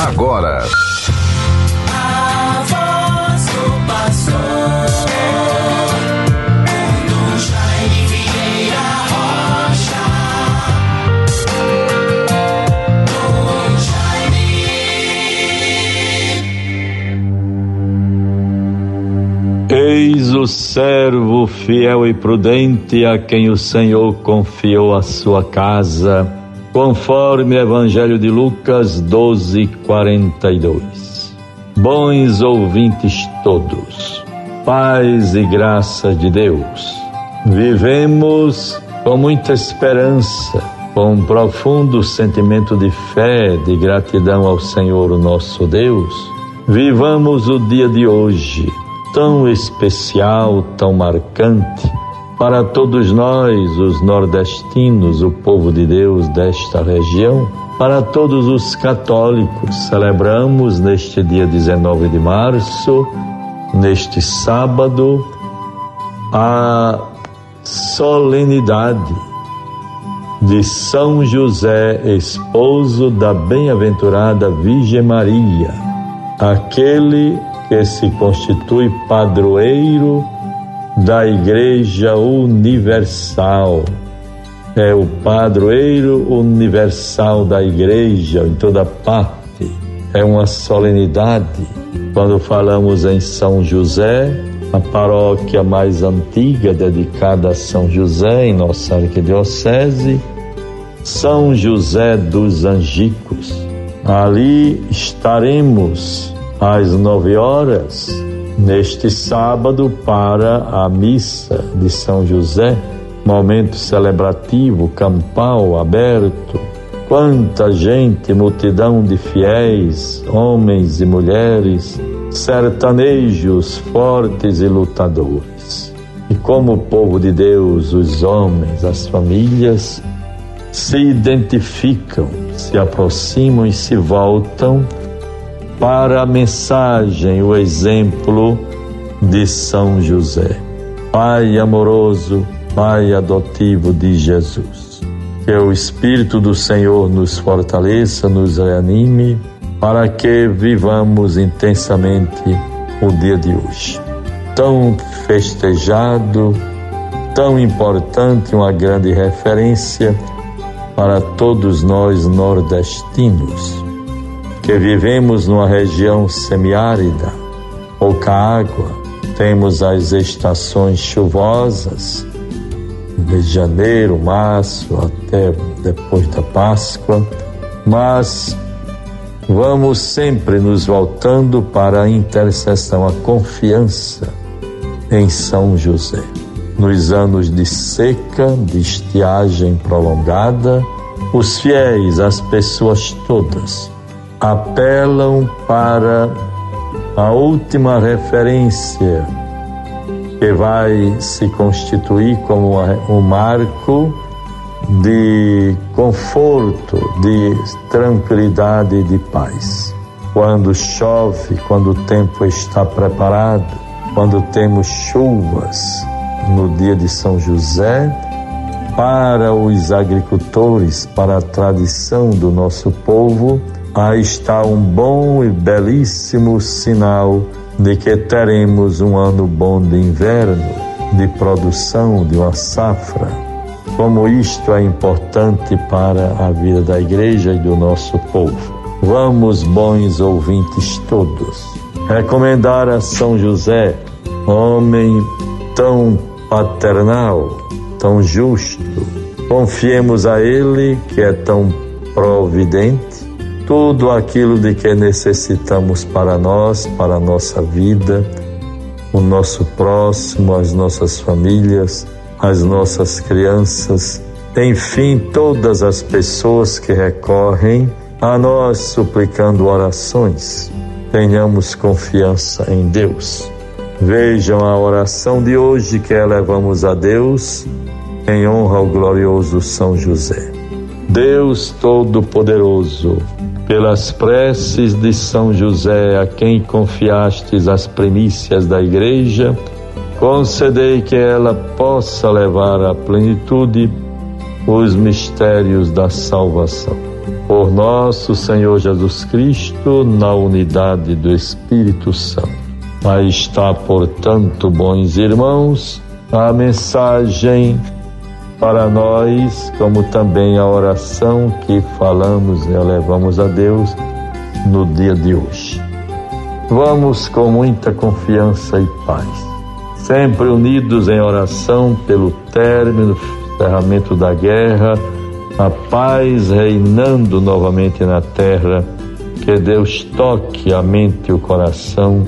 agora. Eis o servo fiel e prudente a quem o Senhor confiou a sua casa, conforme o Evangelho de Lucas 12, 42. Bons ouvintes todos, paz e graça de Deus. Vivemos com muita esperança, com um profundo sentimento de fé, de gratidão ao Senhor, nosso Deus. Vivamos o dia de hoje tão especial, tão marcante para todos nós, os nordestinos, o povo de Deus desta região, para todos os católicos. Celebramos neste dia 19 de março, neste sábado, a solenidade de São José, esposo da bem-aventurada Virgem Maria, aquele que se constitui padroeiro da Igreja Universal. É o padroeiro universal da Igreja em toda parte. É uma solenidade. Quando falamos em São José, a paróquia mais antiga dedicada a São José em nossa arquidiocese, São José dos Angicos. Ali estaremos às nove horas, neste sábado, para a missa de São José, momento celebrativo, campal, aberto. Quanta gente, multidão de fiéis, homens e mulheres, sertanejos fortes e lutadores. E como o povo de Deus, os homens, as famílias, se identificam, se aproximam e se voltam para a mensagem, o exemplo de São José, Pai amoroso, Pai adotivo de Jesus. Que o Espírito do Senhor nos fortaleça, nos reanime, para que vivamos intensamente o dia de hoje. Tão festejado, tão importante, uma grande referência para todos nós nordestinos que vivemos numa região semiárida, pouca água, temos as estações chuvosas, de janeiro, março, até depois da Páscoa, mas vamos sempre nos voltando para a intercessão, a confiança em São José. Nos anos de seca, de estiagem prolongada, os fiéis, as pessoas todas, apelam para a última referência que vai se constituir como um marco de conforto, de tranquilidade e de paz. Quando chove, quando o tempo está preparado, quando temos chuvas no dia de São José, para os agricultores, para a tradição do nosso povo, aí está um bom e belíssimo sinal de que teremos um ano bom de inverno, de produção de uma safra. Como isto é importante para a vida da igreja e do nosso povo. Vamos, bons ouvintes todos, recomendar a São José, homem tão paternal, tão justo. Confiemos a Ele, que é tão providente, tudo aquilo de que necessitamos para nós, para a nossa vida, o nosso próximo, as nossas famílias, as nossas crianças, enfim, todas as pessoas que recorrem a nós suplicando orações. Tenhamos confiança em Deus. Vejam a oração de hoje que elevamos a Deus em honra ao glorioso São José. Deus Todo-Poderoso, pelas preces de São José, a quem confiastes as primícias da Igreja, concedei que ela possa levar à plenitude os mistérios da salvação. Por nosso Senhor Jesus Cristo, na unidade do Espírito Santo. Aí está, portanto, bons irmãos, a mensagem para nós, como também a oração que falamos e elevamos a Deus no dia de hoje. Vamos com muita confiança e paz, sempre unidos em oração pelo término, encerramento da guerra, a paz reinando novamente na terra, que Deus toque a mente e o coração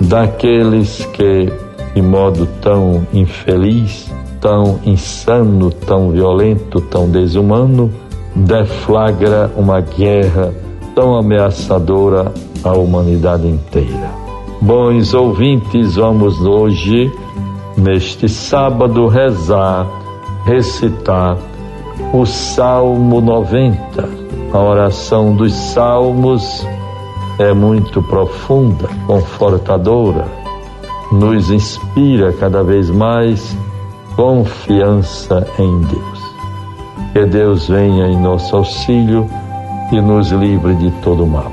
daqueles que, de modo tão infeliz, tão insano, tão violento, tão desumano, deflagra uma guerra tão ameaçadora à humanidade inteira. Bons ouvintes, vamos hoje, neste sábado, rezar, recitar o Salmo 90. A oração dos Salmos é muito profunda, confortadora, nos inspira cada vez mais confiança em Deus. Que Deus venha em nosso auxílio e nos livre de todo mal.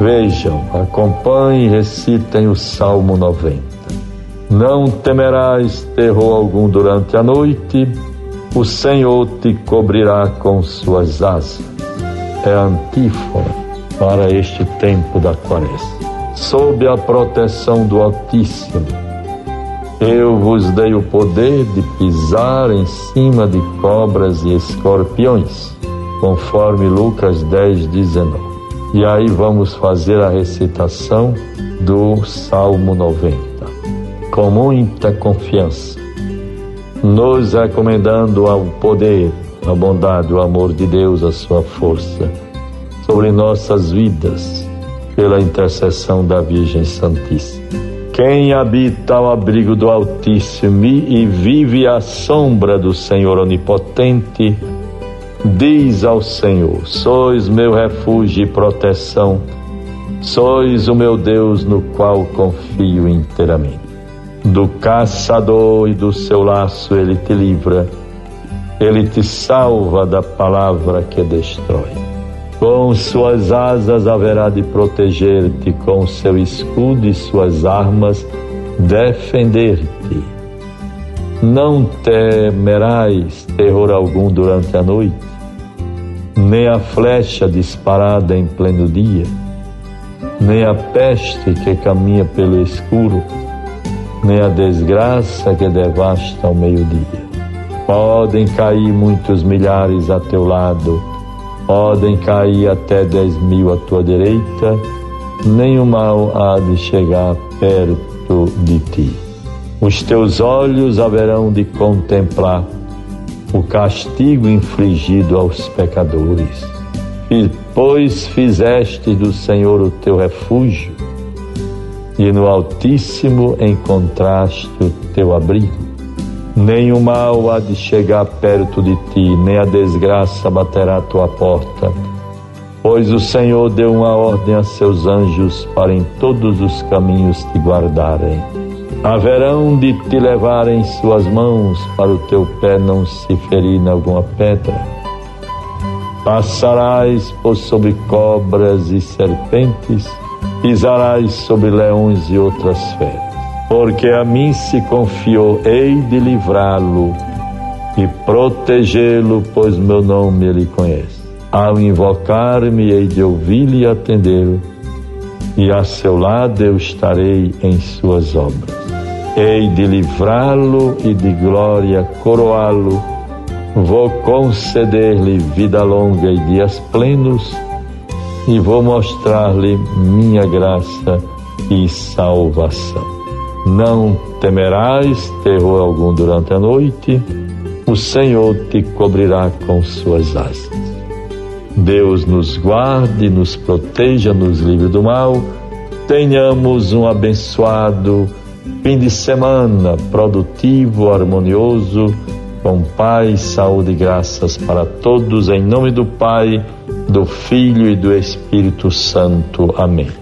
Vejam, acompanhem e recitem o Salmo 90. Não temerás terror algum durante a noite, o Senhor te cobrirá com suas asas. É antífona para este tempo da quaresma. Sob a proteção do Altíssimo, eu vos dei o poder de pisar em cima de cobras e escorpiões, conforme Lucas 10, 19. E aí vamos fazer a recitação do Salmo 90, com muita confiança, nos recomendando ao poder, a bondade, o amor de Deus, a sua força sobre nossas vidas, pela intercessão da Virgem Santíssima. Quem habita ao abrigo do Altíssimo e vive à sombra do Senhor Onipotente, diz ao Senhor: Sois meu refúgio e proteção, sois o meu Deus no qual confio inteiramente. Do caçador e do seu laço ele te livra, ele te salva da palavra que destrói. Com suas asas haverá de proteger-te, com seu escudo e suas armas defender-te. Não temerás terror algum durante a noite, nem a flecha disparada em pleno dia, nem a peste que caminha pelo escuro, nem a desgraça que devasta ao meio-dia. Podem cair muitos milhares a teu lado, Podem cair até dez mil à tua direita, nenhum mal há de chegar perto de ti. Os teus olhos haverão de contemplar o castigo infligido aos pecadores. Pois fizeste do Senhor o teu refúgio, e no Altíssimo encontraste o teu abrigo nem o mal há de chegar perto de ti, nem a desgraça baterá à tua porta. Pois o Senhor deu uma ordem a seus anjos para em todos os caminhos te guardarem. Haverão de te levar em suas mãos para o teu pé não se ferir em alguma pedra. Passarás por sobre cobras e serpentes, pisarás sobre leões e outras feras porque a mim se confiou, hei de livrá-lo e protegê-lo, pois meu nome ele conhece. Ao invocar-me, hei de ouvi-lo e atendê-lo, e a seu lado eu estarei em suas obras. Hei de livrá-lo e de glória coroá-lo, vou conceder-lhe vida longa e dias plenos, e vou mostrar-lhe minha graça e salvação. Não temerás terror algum durante a noite, o Senhor te cobrirá com suas asas. Deus nos guarde, nos proteja, nos livre do mal. Tenhamos um abençoado fim de semana produtivo, harmonioso, com paz, saúde e graças para todos, em nome do Pai, do Filho e do Espírito Santo. Amém.